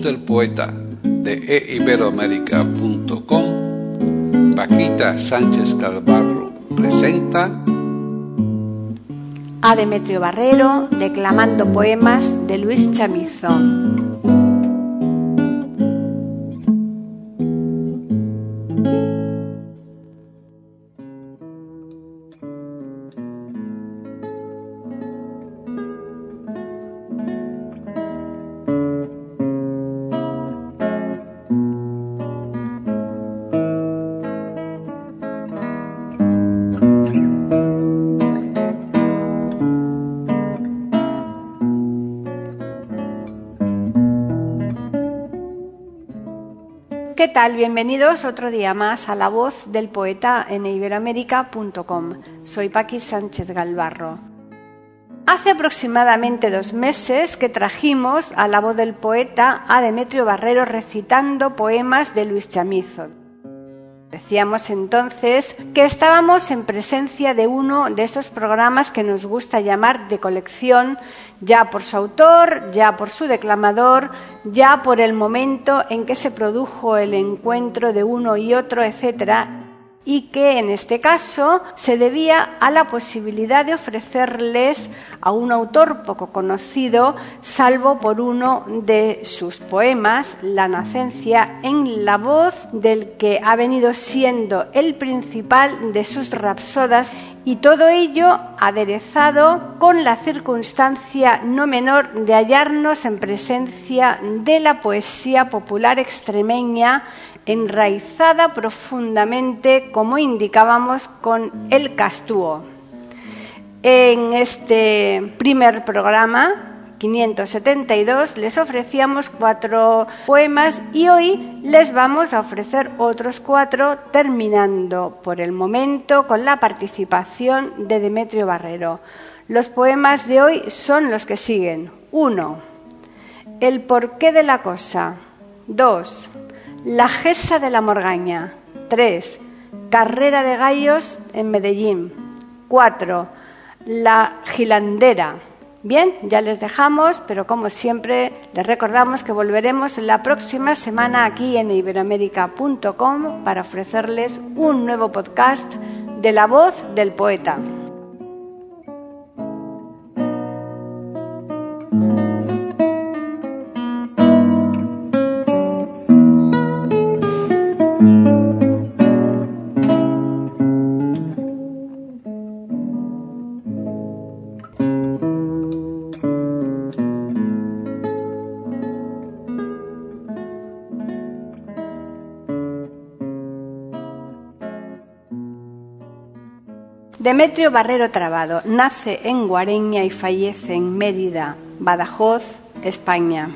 Del poeta de eiberoamérica.com, Paquita Sánchez Calvarro presenta a Demetrio Barrero declamando poemas de Luis Chamizo. ¿Qué tal? Bienvenidos otro día más a La Voz del Poeta en iberoamérica.com. Soy Paqui Sánchez Galvarro. Hace aproximadamente dos meses que trajimos a La Voz del Poeta a Demetrio Barrero recitando poemas de Luis Chamizo. Decíamos entonces que estábamos en presencia de uno de estos programas que nos gusta llamar de colección, ya por su autor, ya por su declamador, ya por el momento en que se produjo el encuentro de uno y otro, etcétera, y que en este caso se debía a la posibilidad de ofrecerles a un autor poco conocido, salvo por uno de sus poemas, La Nacencia, en la voz del que ha venido siendo el principal de sus rapsodas y todo ello aderezado con la circunstancia no menor de hallarnos en presencia de la poesía popular extremeña enraizada profundamente, como indicábamos, con el castúo. En este primer programa, 572, les ofrecíamos cuatro poemas y hoy les vamos a ofrecer otros cuatro, terminando por el momento con la participación de Demetrio Barrero. Los poemas de hoy son los que siguen. Uno, El porqué de la cosa. Dos, la Gesa de la Morgaña. 3. Carrera de gallos en Medellín. 4. La Gilandera. Bien, ya les dejamos, pero como siempre les recordamos que volveremos la próxima semana aquí en iberoamérica.com para ofrecerles un nuevo podcast de la voz del poeta. Demetrio Barrero Trabado nace en Guareña y fallece en Mérida, Badajoz, España.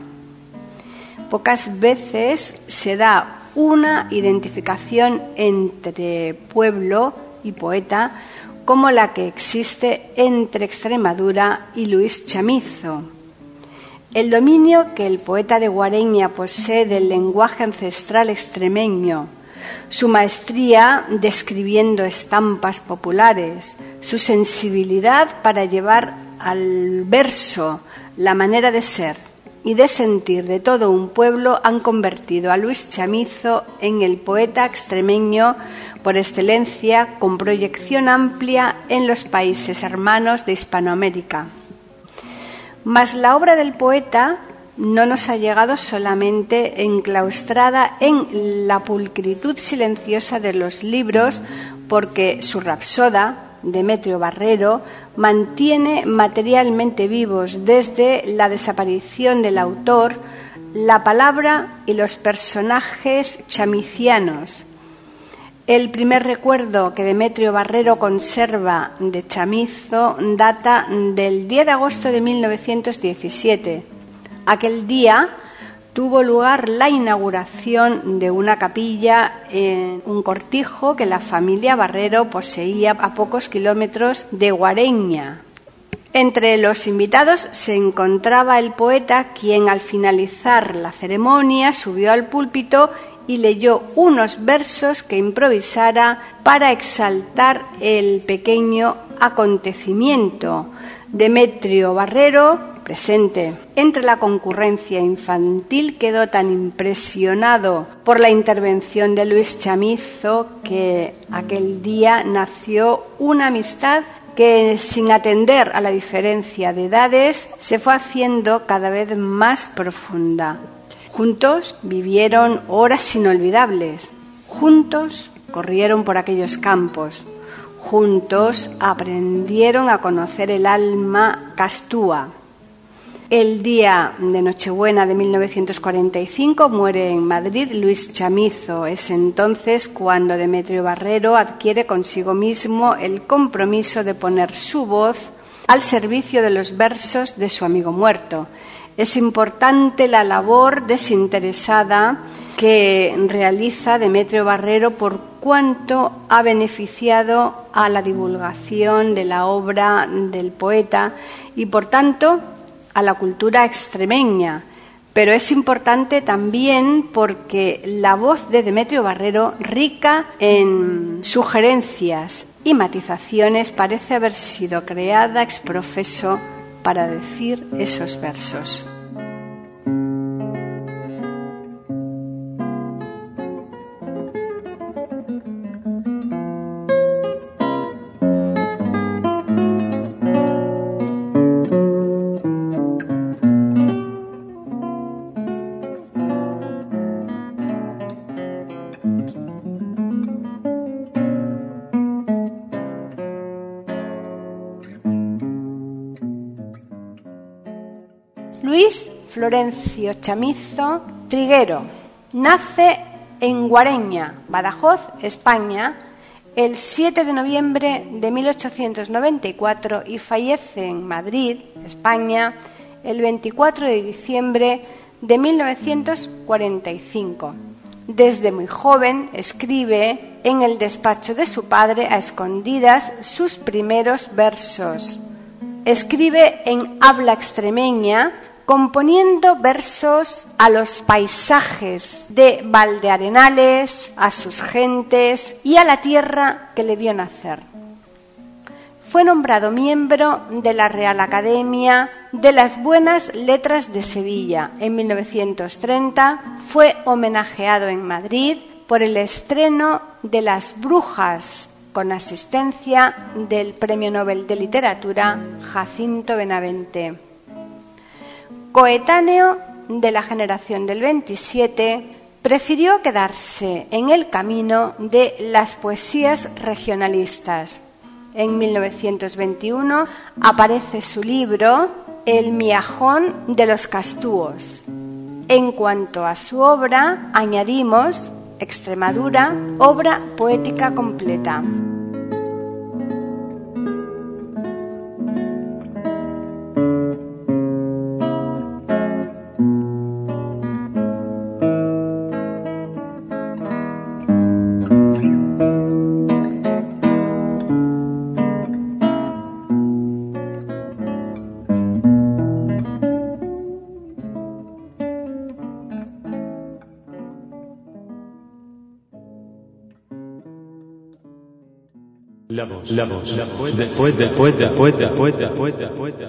Pocas veces se da una identificación entre pueblo y poeta como la que existe entre Extremadura y Luis Chamizo. El dominio que el poeta de Guareña posee del lenguaje ancestral extremeño, su maestría describiendo estampas populares, su sensibilidad para llevar al verso la manera de ser y de sentir de todo un pueblo han convertido a Luis Chamizo en el poeta extremeño por excelencia con proyección amplia en los países hermanos de Hispanoamérica. Mas la obra del poeta no nos ha llegado solamente enclaustrada en la pulcritud silenciosa de los libros, porque su rapsoda, Demetrio Barrero, mantiene materialmente vivos desde la desaparición del autor la palabra y los personajes chamicianos. El primer recuerdo que Demetrio Barrero conserva de Chamizo data del 10 de agosto de 1917. Aquel día tuvo lugar la inauguración de una capilla en un cortijo que la familia Barrero poseía a pocos kilómetros de Guareña. Entre los invitados se encontraba el poeta, quien al finalizar la ceremonia subió al púlpito y leyó unos versos que improvisara para exaltar el pequeño acontecimiento. Demetrio Barrero, presente. Entre la concurrencia infantil quedó tan impresionado por la intervención de Luis Chamizo que aquel día nació una amistad que sin atender a la diferencia de edades se fue haciendo cada vez más profunda. Juntos vivieron horas inolvidables. Juntos corrieron por aquellos campos. Juntos aprendieron a conocer el alma castúa. El día de Nochebuena de 1945 muere en Madrid Luis Chamizo. Es entonces cuando Demetrio Barrero adquiere consigo mismo el compromiso de poner su voz al servicio de los versos de su amigo muerto. Es importante la labor desinteresada que realiza Demetrio Barrero por cuanto ha beneficiado a la divulgación de la obra del poeta y, por tanto, a la cultura extremeña. Pero es importante también porque la voz de Demetrio Barrero, rica en sugerencias y matizaciones, parece haber sido creada ex profeso para decir esos versos. Florencio Chamizo Triguero nace en Guareña, Badajoz, España, el 7 de noviembre de 1894 y fallece en Madrid, España, el 24 de diciembre de 1945. Desde muy joven escribe en el despacho de su padre a escondidas sus primeros versos. Escribe en habla extremeña componiendo versos a los paisajes de Valdearenales, a sus gentes y a la tierra que le vio nacer. Fue nombrado miembro de la Real Academia de las Buenas Letras de Sevilla. En 1930 fue homenajeado en Madrid por el estreno de Las Brujas con asistencia del Premio Nobel de Literatura Jacinto Benavente. Coetáneo de la generación del 27, prefirió quedarse en el camino de las poesías regionalistas. En 1921 aparece su libro El miajón de los castúos. En cuanto a su obra, añadimos Extremadura, obra poética completa.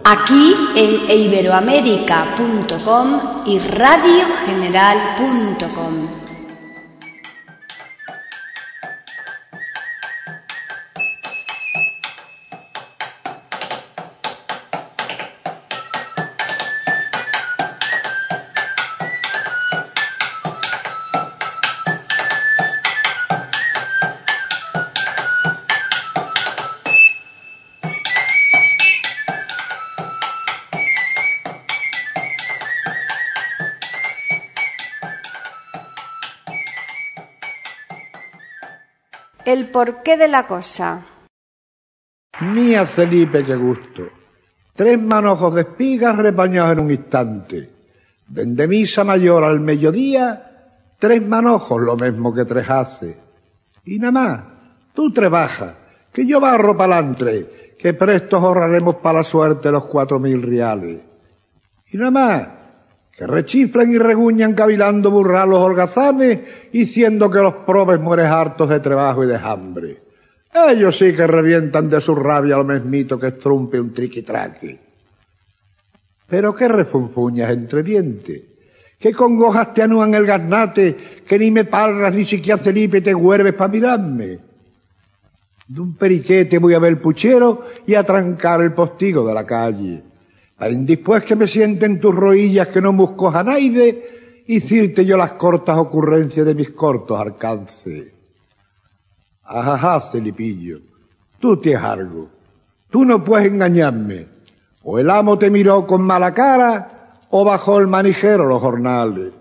Aquí en iberoamérica.com y radiogeneral.com. el porqué de la cosa. Mía Felipe, qué gusto. Tres manojos de espigas repañados en un instante. Dende misa mayor al mediodía, tres manojos, lo mismo que tres hace. Y nada más, tú trabajas, que yo barro pa'lantre, que presto ahorraremos para la suerte los cuatro mil reales. Y nada más, que rechiflan y reguñan cavilando burrar los holgazanes, diciendo que los probes mueren hartos de trabajo y de hambre. Ellos sí que revientan de su rabia al mesmito que estrumpe un triquitraqui. Pero qué refunfuñas entre dientes, qué congojas te anúan el garnate, que ni me parras ni siquiera Felipe te huerves para mirarme. De un periquete voy a ver el puchero y a trancar el postigo de la calle. Después que me sienten tus rodillas que no busco a y decirte yo las cortas ocurrencias de mis cortos alcances. Ajá, Celipillo, tú tienes algo. Tú no puedes engañarme. O el amo te miró con mala cara, o bajó el manijero los jornales.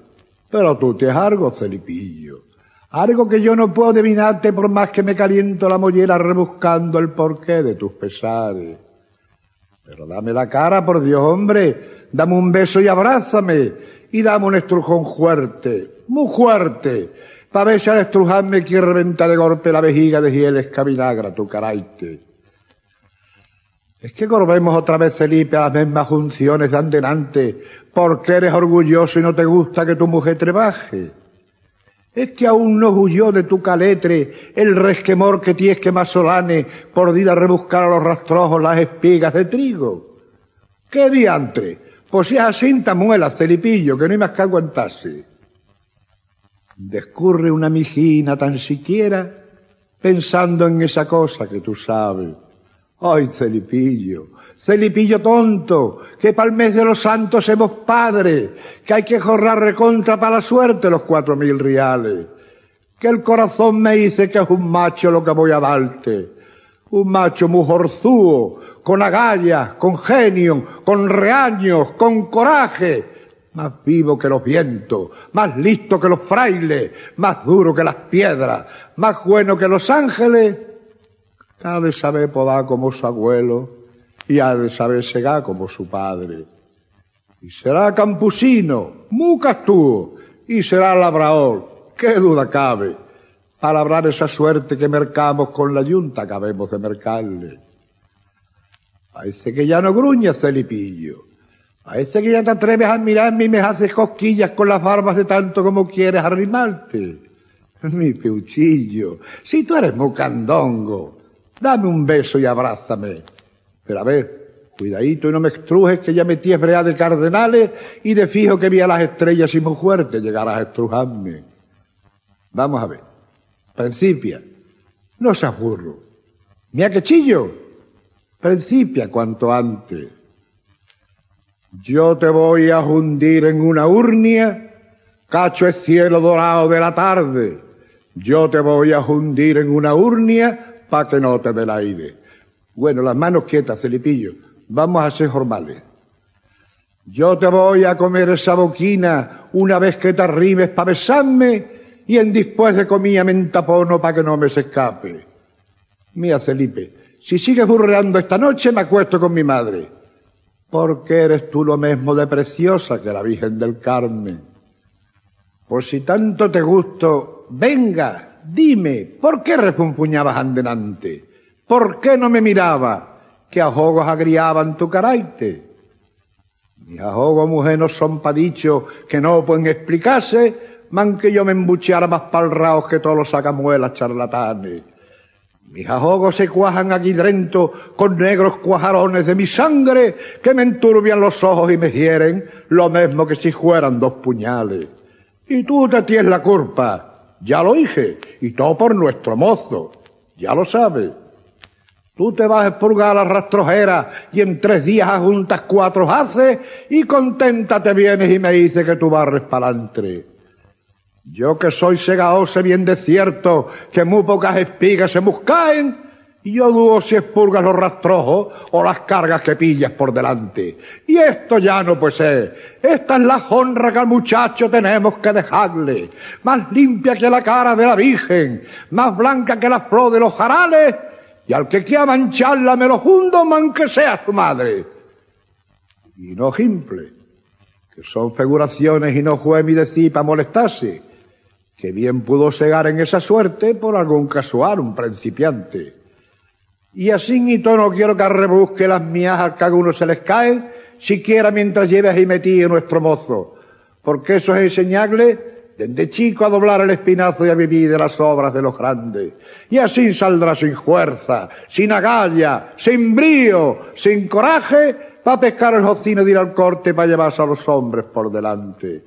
Pero tú tienes algo, Celipillo. Algo que yo no puedo adivinarte por más que me caliento la mollera rebuscando el porqué de tus pesares. Pero dame la cara, por Dios, hombre. Dame un beso y abrázame. Y dame un estrujón fuerte, muy fuerte pa' ver si al estrujarme quiere reventa de golpe la vejiga de Gieles Caminagra, tu caraite. Es que volvemos otra vez, Felipe, a las mismas funciones de andenante, porque eres orgulloso y no te gusta que tu mujer trabaje. Es que aún no huyó de tu caletre el resquemor que tienes que masolane por ir a rebuscar a los rastrojos las espigas de trigo. ¡Qué diantre! Pues si es así, Celipillo, que no hay más que aguantarse descurre una mijina tan siquiera pensando en esa cosa que tú sabes. Ay, Celipillo, Celipillo tonto, que para el mes de los santos somos padres, que hay que jorrar recontra para la suerte los cuatro mil reales, que el corazón me dice que es un macho lo que voy a darte, un macho mujorzúo, con agallas, con genio, con reaños, con coraje, más vivo que los vientos, más listo que los frailes, más duro que las piedras, más bueno que los ángeles, ha de saber podar como su abuelo y ha de saber segar como su padre. Y será campusino, muy castúo, y será labrador, qué duda cabe. Para labrar esa suerte que mercamos con la yunta acabemos de mercarle. Parece que ya no gruña Celipillo Parece que ya te atreves a mirarme y me haces cosquillas con las barbas de tanto como quieres arrimarte. Mi piuchillo, si tú eres mocandongo, dame un beso y abrázame. Pero a ver, cuidadito y no me estrujes que ya metí esbrea de cardenales y de fijo que vi a las estrellas y muy fuerte llegarás a estrujarme. Vamos a ver. Principia. No seas burro. Mira que chillo. Principia cuanto antes. Yo te voy a hundir en una urnia, cacho el cielo dorado de la tarde. Yo te voy a hundir en una urnia pa' que no te dé el aire. Bueno, las manos quietas, Celipillo. Vamos a ser formales. Yo te voy a comer esa boquina una vez que te arrimes pa' besarme y en después de comida me entapono pa' que no me se escape. Mía, Felipe, si sigues burreando esta noche me acuesto con mi madre porque eres tú lo mismo de preciosa que la Virgen del Carmen. Pues si tanto te gusto, venga, dime, ¿por qué refunfuñabas andenante? ¿Por qué no me miraba? Que ajogos agriaban tu caraite. Mis ajogos, mujer, no son pa' dicho que no pueden explicarse, man que yo me embucheara más palraos que todos los sacamuelas charlatanes. Mis ajogos se cuajan aquí dentro con negros cuajarones de mi sangre que me enturbian los ojos y me hieren lo mismo que si fueran dos puñales. Y tú te tienes la culpa, ya lo dije, y todo por nuestro mozo, ya lo sabes. Tú te vas a expurgar a la rastrojera y en tres días juntas cuatro haces y contenta te vienes y me dices que tú barres pa'lantre. Yo que soy segaose bien de cierto, que muy pocas espigas se buscaen, Y yo dudo si expurgas los rastrojos o las cargas que pillas por delante. Y esto ya no puede ser. Esta es la honra que al muchacho tenemos que dejarle. Más limpia que la cara de la Virgen, más blanca que la flor de los jarales, y al que quiera mancharla me lo jundo, man que sea su madre. Y no simple, que son figuraciones y no fue mi decir para molestarse, que bien pudo segar en esa suerte por algún casual, un principiante. Y así todo no quiero que rebusque las miajas que a uno se les caen, siquiera mientras lleves y metí a nuestro mozo, porque eso es enseñarle desde chico a doblar el espinazo y a vivir de las obras de los grandes. Y así saldrá sin fuerza, sin agalla, sin brío, sin coraje, para pescar el jocino de ir al corte para llevarse a los hombres por delante.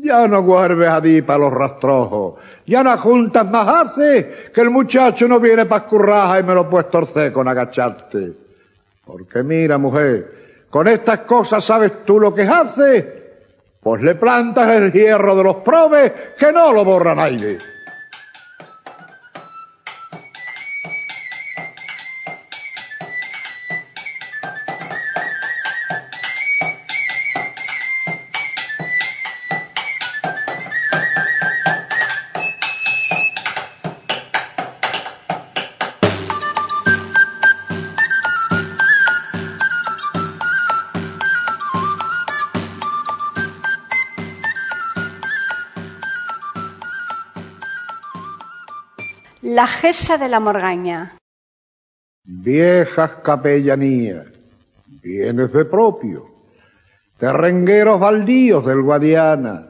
Ya no vuelves a ti para los rastrojos. Ya no juntas más hace que el muchacho no viene para escurraja y me lo puedes torcer con agacharte. Porque mira, mujer, con estas cosas sabes tú lo que hace. Pues le plantas el hierro de los probes que no lo borra nadie. La Gesa de la Morgaña. Viejas capellanías, bienes de propio, terrengueros baldíos del Guadiana,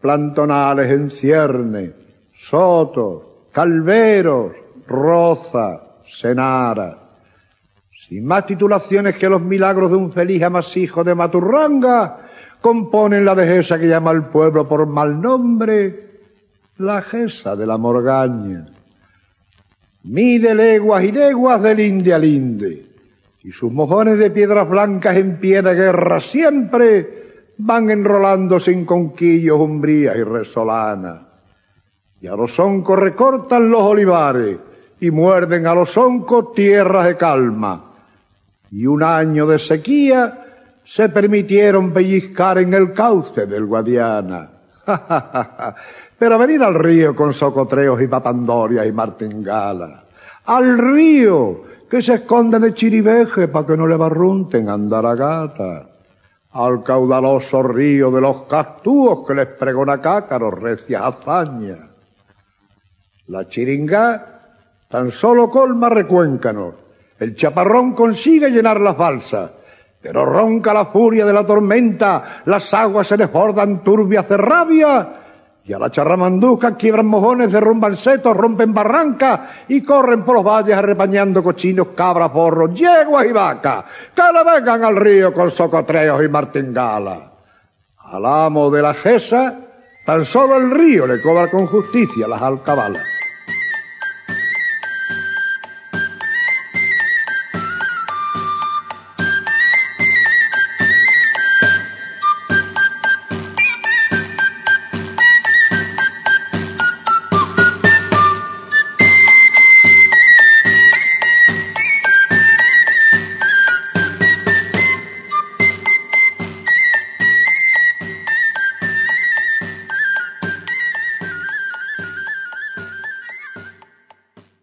plantonales en cierne, sotos, calveros, roza, senara. Sin más titulaciones que los milagros de un feliz amasijo de Maturranga, componen la dehesa que llama al pueblo por mal nombre, la Gesa de la Morgaña mide leguas y leguas del Inde al Inde, y sus mojones de piedras blancas en pie de guerra siempre van enrolándose en conquillos, umbrías y resolanas. Y a los oncos recortan los olivares y muerden a los oncos tierras de calma. Y un año de sequía se permitieron pellizcar en el cauce del Guadiana. Pero venir al río con socotreos y papandorias y martingala. Al río que se esconde de chiriveje para que no le barrunten andar a gata. Al caudaloso río de los castúos que les pregona cácaros recias hazañas. La chiringá tan solo colma recuéncanos. El chaparrón consigue llenar las balsas. Pero ronca la furia de la tormenta, las aguas se desbordan turbias de rabia y a la charramanduca quiebran mojones, derrumban setos, rompen barrancas y corren por los valles arrepañando cochinos, cabras, borros, yeguas y vacas, que le vengan al río con socotreos y martingala. Al amo de la Gesa, tan solo el río le cobra con justicia las alcabalas.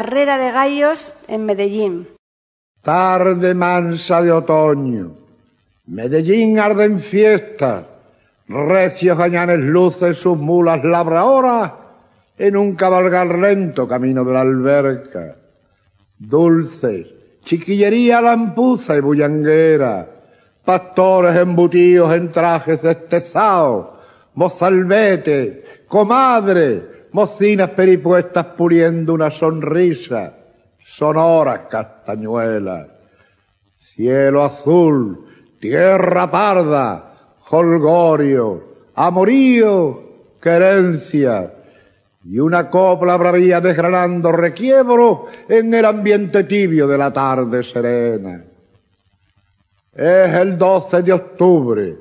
Carrera de gallos en Medellín. Tarde mansa de otoño. Medellín arde en fiesta. Recios gañanes lucen sus mulas labradoras en un cabalgar lento camino de la alberca. Dulces chiquillería lampuza y bullanguera, pastores embutidos en trajes destezados, mozalbete, comadre, mocinas peripuestas puliendo una sonrisa, sonoras castañuelas, cielo azul, tierra parda, holgorio, amorío, querencia, y una copla bravía desgranando requiebro en el ambiente tibio de la tarde serena. Es el 12 de octubre.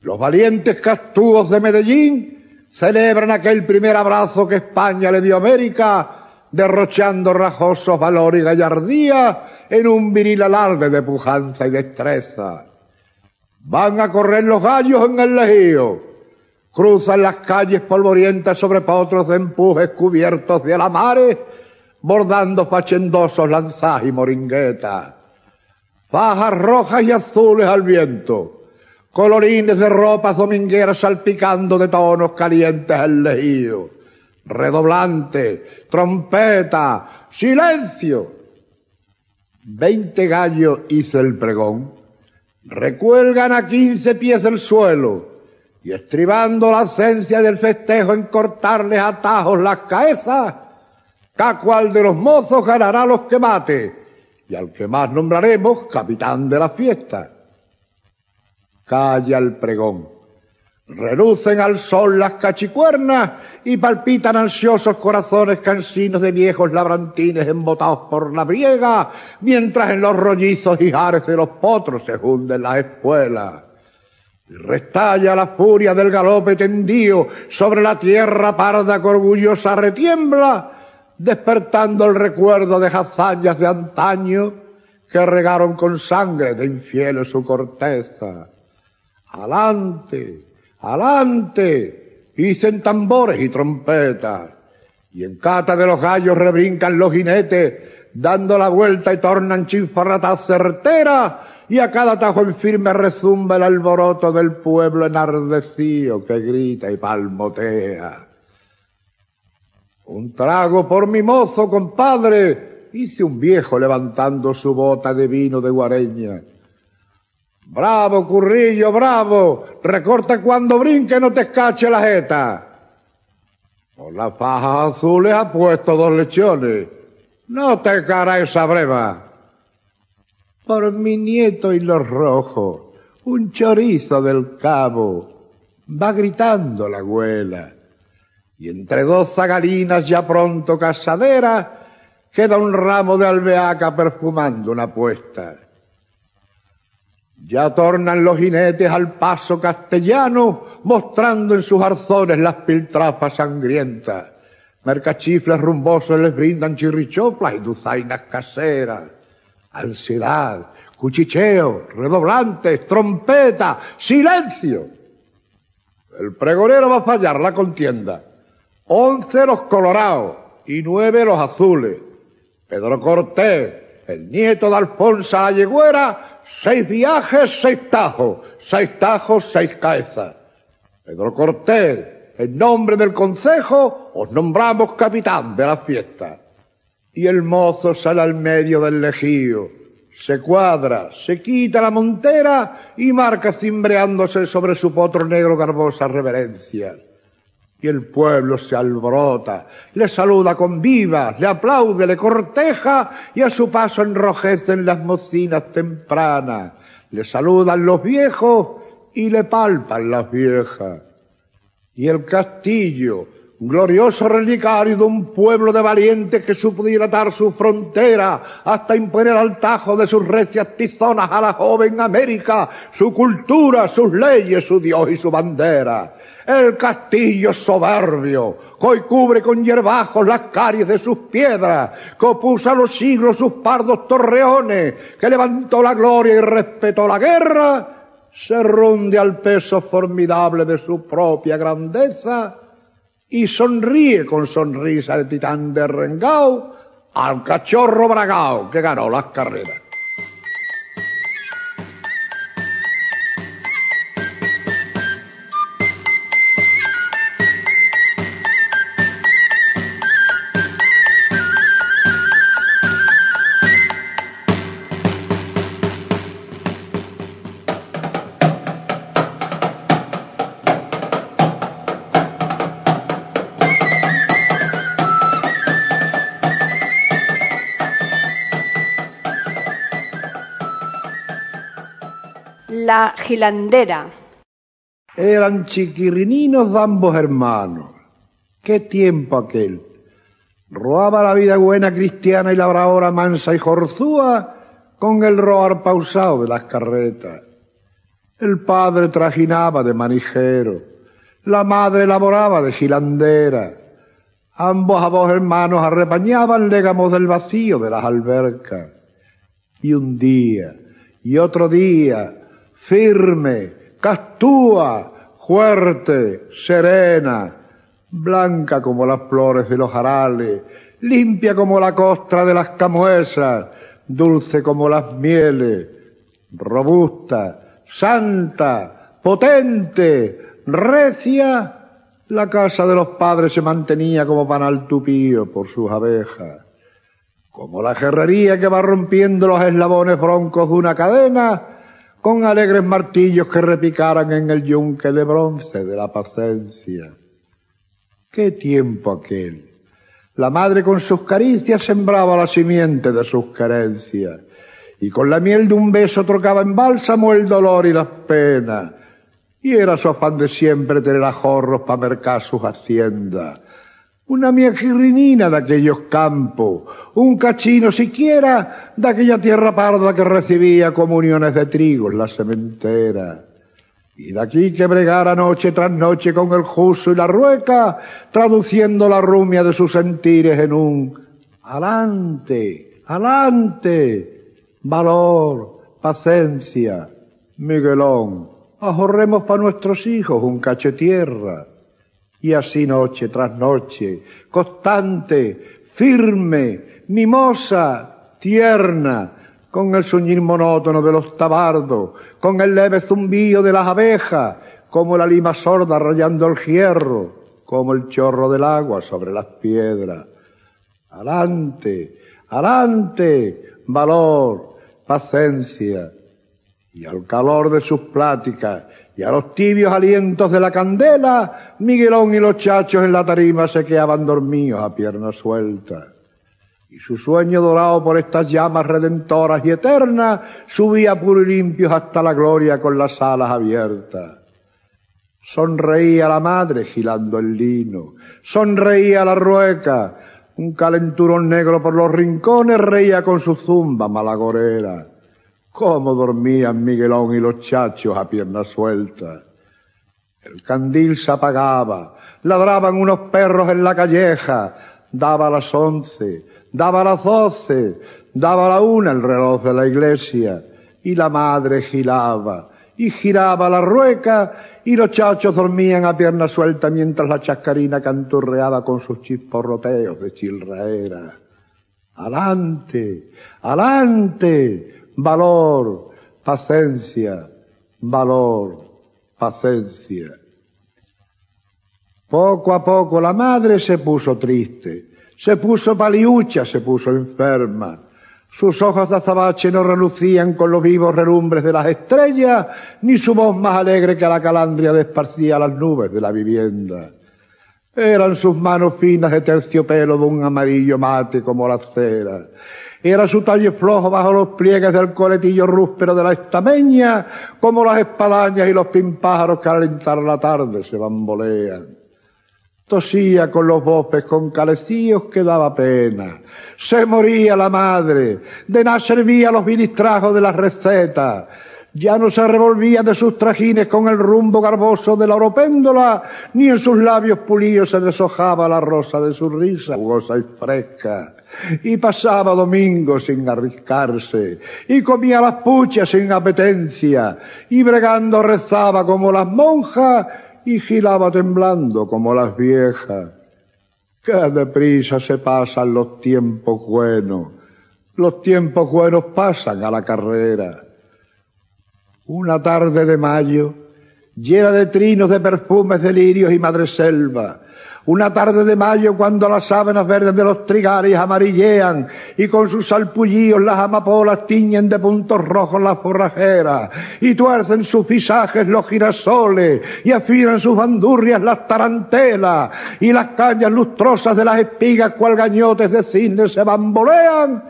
Los valientes castúos de Medellín celebran aquel primer abrazo que España le dio a América, derrochando rajosos valor y gallardía en un viril alarde de pujanza y destreza. Van a correr los gallos en el lejío cruzan las calles polvorientas sobre potros de empujes cubiertos de alamares, bordando fachendosos lanzas y moringuetas. Fajas rojas y azules al viento, colorines de ropas domingueras salpicando de tonos calientes el lejío. Redoblante, trompeta, silencio. Veinte gallos hizo el pregón. Recuelgan a quince pies del suelo y estribando la esencia del festejo en cortarles atajos las cabezas, cada cual de los mozos ganará los que mate, y al que más nombraremos capitán de la fiesta. Calla el pregón. Relucen al sol las cachicuernas y palpitan ansiosos corazones cansinos de viejos labrantines embotados por la briega, mientras en los rollizos hijares de los potros se hunden las espuelas. Restalla la furia del galope tendido sobre la tierra parda que orgullosa retiembla, despertando el recuerdo de hazañas de antaño que regaron con sangre de infieles su corteza. Alante, alante, dicen tambores y trompetas, y en cata de los gallos rebrincan los jinetes, dando la vuelta y tornan chinfarratas certeras, y a cada tajo en firme rezumba el alboroto del pueblo enardecido que grita y palmotea. Un trago por mi mozo, compadre, dice un viejo levantando su bota de vino de guareña. Bravo, currillo, bravo, recorta cuando brinque no te escache la jeta. Con las fajas azules ha puesto dos lechones. No te cara esa breva por mi nieto y los rojos, un chorizo del cabo, va gritando la abuela. Y entre dos zagalinas ya pronto casadera, queda un ramo de albehaca perfumando una puesta. Ya tornan los jinetes al paso castellano, mostrando en sus arzones las piltrafas sangrientas. Mercachifles rumbosos les brindan chirrichoplas y duzainas caseras ansiedad, cuchicheo, redoblantes, trompeta, silencio. El pregonero va a fallar la contienda. Once los colorados y nueve los azules. Pedro Cortés, el nieto de Alfonso Allegüera, seis viajes, seis tajos, seis tajos, seis cabezas. Pedro Cortés, en nombre del concejo, os nombramos capitán de la fiesta y el mozo sale al medio del lejío, se cuadra, se quita la montera y marca cimbreándose sobre su potro negro garbosa reverencia. Y el pueblo se alborota, le saluda con vivas, le aplaude, le corteja y a su paso enrojecen las mocinas tempranas. Le saludan los viejos y le palpan las viejas. Y el castillo, glorioso relicario de un pueblo de valientes que supo dilatar su frontera hasta imponer al tajo de sus recias tizonas a la joven América, su cultura, sus leyes, su Dios y su bandera. El castillo soberbio, que hoy cubre con hierbajos las caries de sus piedras, que opuso a los siglos sus pardos torreones, que levantó la gloria y respetó la guerra, se runde al peso formidable de su propia grandeza, y sonríe con sonrisa de titán de Rengao al cachorro bragao que ganó las carreras. Gilandera. Eran chiquirininos ambos hermanos. Qué tiempo aquel. Roaba la vida buena cristiana y labradora mansa y jorzúa con el roar pausado de las carretas. El padre trajinaba de manijero, la madre laboraba de gilandera. Ambos a dos hermanos arrepañaban légamos del vacío de las albercas. Y un día, y otro día, firme, castúa, fuerte, serena, blanca como las flores de los jarales, limpia como la costra de las camuesas, dulce como las mieles, robusta, santa, potente, recia, la casa de los padres se mantenía como panal tupío por sus abejas. Como la jerrería que va rompiendo los eslabones broncos de una cadena, con alegres martillos que repicaran en el yunque de bronce de la paciencia. ¡Qué tiempo aquel! La madre con sus caricias sembraba la simiente de sus carencias, y con la miel de un beso trocaba en bálsamo el dolor y las penas. Y era su afán de siempre tener ajorros para mercar sus haciendas, una miajirrinina de aquellos campos, un cachino siquiera de aquella tierra parda que recibía comuniones de trigo en la cementera. Y de aquí que bregara noche tras noche con el juso y la rueca, traduciendo la rumia de sus sentires en un alante, alante, valor, paciencia, Miguelón, ahorremos para nuestros hijos un cache tierra y así noche tras noche, constante, firme, mimosa, tierna, con el suñir monótono de los tabardos, con el leve zumbío de las abejas, como la lima sorda rayando el hierro, como el chorro del agua sobre las piedras. Adelante, adelante, valor, paciencia, y al calor de sus pláticas y a los tibios alientos de la candela, Miguelón y los chachos en la tarima se quedaban dormidos a pierna suelta. Y su sueño dorado por estas llamas redentoras y eternas subía puro y limpio hasta la gloria con las alas abiertas. Sonreía la madre gilando el lino, sonreía la rueca, un calenturón negro por los rincones reía con su zumba malagorera. Cómo dormían Miguelón y los chachos a pierna suelta. El candil se apagaba, ladraban unos perros en la calleja, daba las once, daba las doce, daba la una el reloj de la iglesia, y la madre giraba, y giraba la rueca, y los chachos dormían a pierna suelta mientras la chascarina canturreaba con sus chisporroteos de chilraera. ¡Alante! ¡Alante! Valor, paciencia, valor, paciencia. Poco a poco la madre se puso triste, se puso paliucha, se puso enferma. Sus ojos de azabache no relucían con los vivos relumbres de las estrellas, ni su voz más alegre que la calandria desparcía las nubes de la vivienda. Eran sus manos finas de terciopelo de un amarillo mate como la cera. Era su talle flojo bajo los pliegues del coletillo rúspero de la estameña, como las espadañas y los pimpájaros que al alentar la tarde se bambolean. Tosía con los bopes con calecíos que daba pena. Se moría la madre. De nada servía los ministrajos de las recetas. Ya no se revolvía de sus trajines con el rumbo garboso de la oropéndola, ni en sus labios pulidos se deshojaba la rosa de su risa, jugosa y fresca y pasaba domingo sin arriscarse, y comía las puchas sin apetencia, y bregando rezaba como las monjas, y gilaba temblando como las viejas. Qué deprisa se pasan los tiempos buenos, los tiempos buenos pasan a la carrera. Una tarde de mayo, llena de trinos de perfumes de lirios y madreselva, una tarde de mayo cuando las sábanas verdes de los trigares amarillean y con sus salpullíos las amapolas tiñen de puntos rojos las forrajeras y tuercen sus pisajes los girasoles y afinan sus bandurrias las tarantelas y las cañas lustrosas de las espigas cual gañotes de cisne se bambolean.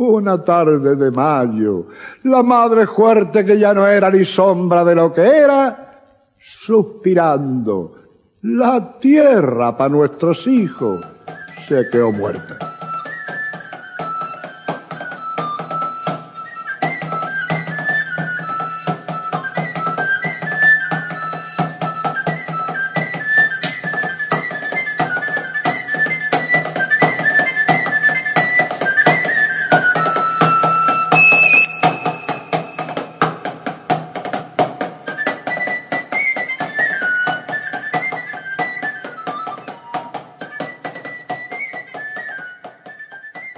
Una tarde de mayo, la madre fuerte que ya no era ni sombra de lo que era, suspirando, la tierra para nuestros hijos, se quedó muerta.